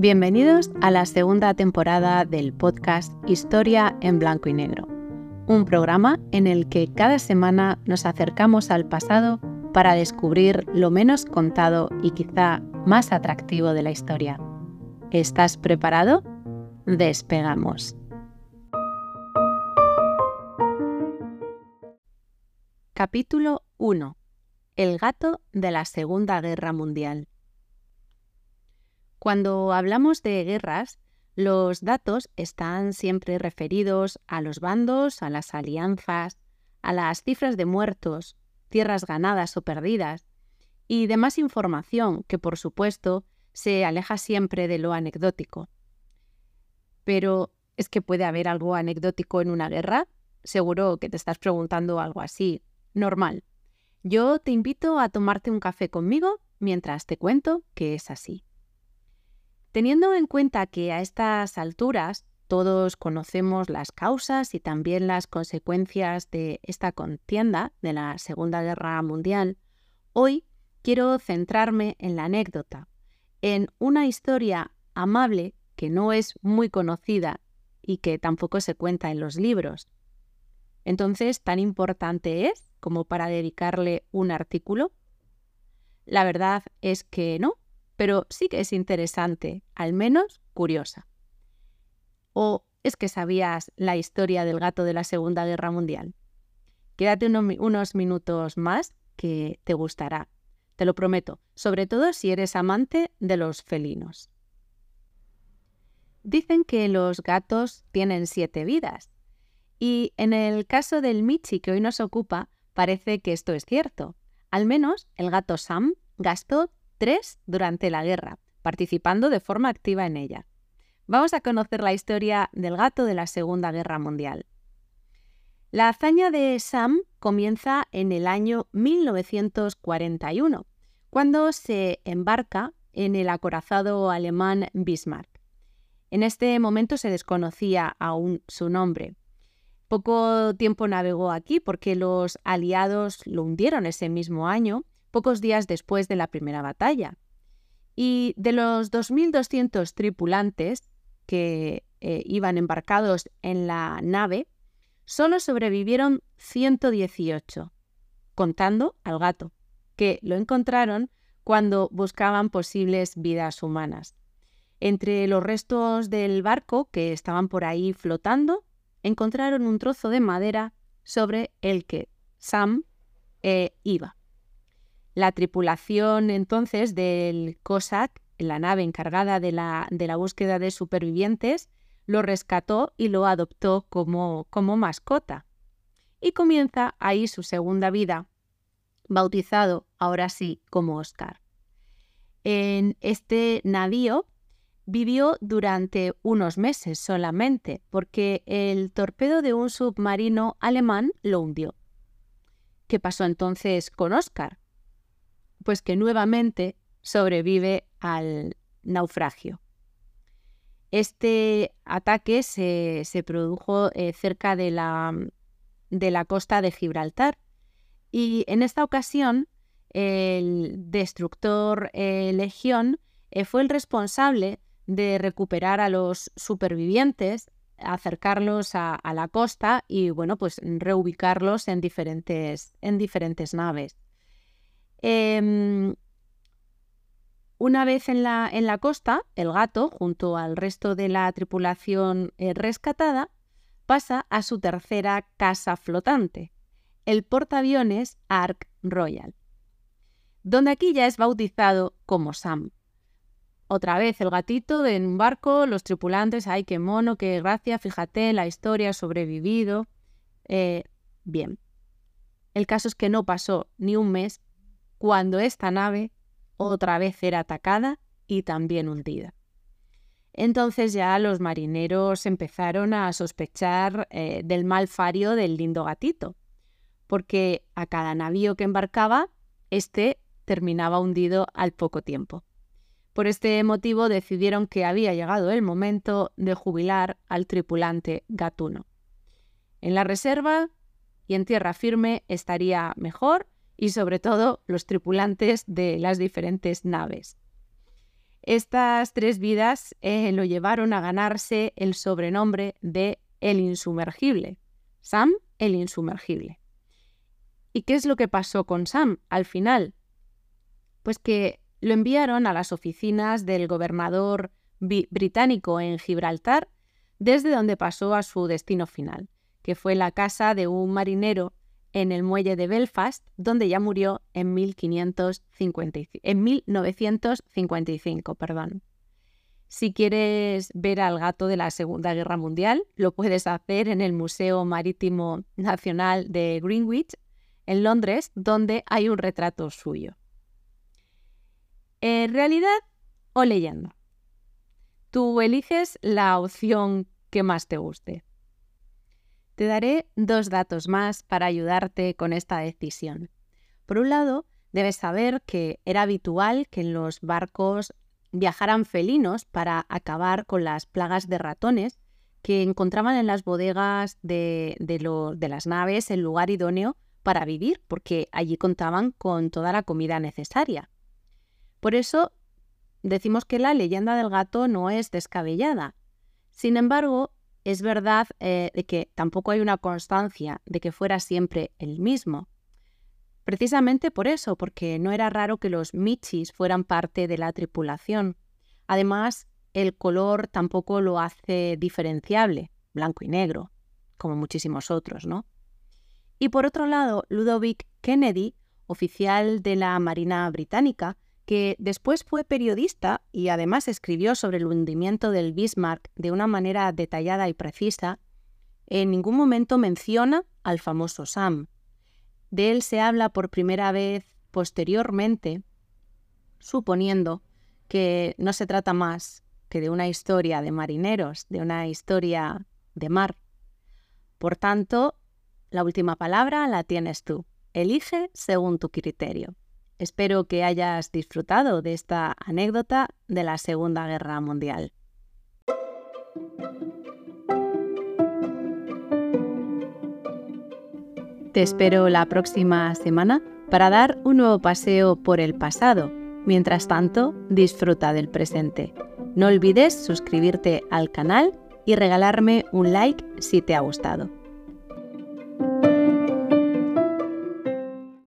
Bienvenidos a la segunda temporada del podcast Historia en Blanco y Negro, un programa en el que cada semana nos acercamos al pasado para descubrir lo menos contado y quizá más atractivo de la historia. ¿Estás preparado? Despegamos. Capítulo 1. El gato de la Segunda Guerra Mundial. Cuando hablamos de guerras, los datos están siempre referidos a los bandos, a las alianzas, a las cifras de muertos, tierras ganadas o perdidas, y demás información que, por supuesto, se aleja siempre de lo anecdótico. Pero, ¿es que puede haber algo anecdótico en una guerra? Seguro que te estás preguntando algo así. Normal. Yo te invito a tomarte un café conmigo mientras te cuento que es así. Teniendo en cuenta que a estas alturas todos conocemos las causas y también las consecuencias de esta contienda de la Segunda Guerra Mundial, hoy quiero centrarme en la anécdota, en una historia amable que no es muy conocida y que tampoco se cuenta en los libros. Entonces, ¿tan importante es como para dedicarle un artículo? La verdad es que no, pero sí que es interesante, al menos curiosa. ¿O es que sabías la historia del gato de la Segunda Guerra Mundial? Quédate unos minutos más que te gustará, te lo prometo, sobre todo si eres amante de los felinos. Dicen que los gatos tienen siete vidas, y en el caso del Michi que hoy nos ocupa, parece que esto es cierto. Al menos el gato Sam gastó durante la guerra, participando de forma activa en ella. Vamos a conocer la historia del gato de la Segunda Guerra Mundial. La hazaña de Sam comienza en el año 1941, cuando se embarca en el acorazado alemán Bismarck. En este momento se desconocía aún su nombre. Poco tiempo navegó aquí porque los aliados lo hundieron ese mismo año pocos días después de la primera batalla. Y de los 2.200 tripulantes que eh, iban embarcados en la nave, solo sobrevivieron 118, contando al gato, que lo encontraron cuando buscaban posibles vidas humanas. Entre los restos del barco que estaban por ahí flotando, encontraron un trozo de madera sobre el que Sam eh, iba. La tripulación entonces del Cossack, la nave encargada de la, de la búsqueda de supervivientes, lo rescató y lo adoptó como, como mascota. Y comienza ahí su segunda vida, bautizado ahora sí como Oscar. En este navío vivió durante unos meses solamente, porque el torpedo de un submarino alemán lo hundió. ¿Qué pasó entonces con Oscar? Pues que nuevamente sobrevive al naufragio. Este ataque se, produjo eh, cerca de la, de la costa de Gibraltar y en esta ocasión el destructor eh, Legión eh, fue el responsable de recuperar a los supervivientes, acercarlos a, a, la costa y bueno, pues reubicarlos en diferentes, en diferentes naves. Em, una vez en la, en la, costa, el gato, junto al resto de la tripulación eh, rescatada, pasa a su tercera casa flotante, el portaaviones Ark Royal, donde aquí ya es bautizado como Sam. Otra vez el gatito en un barco, los tripulantes, ay, qué mono, qué gracia, fíjate, la historia sobrevivido. Eh, bien. El caso es que no pasó ni un mes cuando esta nave otra vez era atacada y también hundida. Entonces ya los marineros empezaron a sospechar eh, del mal fario del lindo gatito, porque a cada navío que embarcaba, éste terminaba hundido al poco tiempo. Por este motivo decidieron que había llegado el momento de jubilar al tripulante gatuno. En la reserva y en tierra firme estaría mejor y sobre todo los tripulantes de las diferentes naves. Estas tres vidas eh, lo llevaron a ganarse el sobrenombre de El Insumergible. Sam, el Insumergible. ¿Y qué es lo que pasó con Sam al final? Pues que lo enviaron a las oficinas del gobernador británico en Gibraltar, desde donde pasó a su destino final, que fue la casa de un marinero en el muelle de Belfast, donde ya murió en, 1555, en 1955. Perdón. Si quieres ver al gato de la Segunda Guerra Mundial, lo puedes hacer en el Museo Marítimo Nacional de Greenwich, en Londres, donde hay un retrato suyo. ¿En realidad o leyenda? Tú eliges la opción que más te guste. Te daré dos datos más para ayudarte con esta decisión. Por un lado, debes saber que era habitual que en los barcos viajaran felinos para acabar con las plagas de ratones que encontraban en las bodegas de, de las naves el lugar idóneo para vivir, porque allí contaban con toda la comida necesaria. Por eso decimos que la leyenda del gato no es descabellada. Sin embargo, es verdad eh, de que tampoco hay una constancia de que fuera siempre el mismo. Precisamente por eso, porque no era raro que los Michis fueran parte de la tripulación. Además, el color tampoco lo hace diferenciable, blanco y negro, como muchísimos otros, ¿no? Y por otro lado, Ludovic Kennedy, oficial de la Marina Británica, que después fue periodista y además escribió sobre el hundimiento del Bismarck de una manera detallada y precisa, en ningún momento menciona al famoso Sam. De él se habla por primera vez posteriormente, suponiendo que no se trata más que de una historia de marineros, de una historia de mar. Por tanto, la última palabra la tienes tú. Elige según tu criterio. Espero que hayas disfrutado de esta anécdota de la Segunda Guerra Mundial. Te espero la próxima semana para dar un nuevo paseo por el pasado. Mientras tanto, disfruta del presente. No olvides suscribirte al canal y regalarme un like si te ha gustado.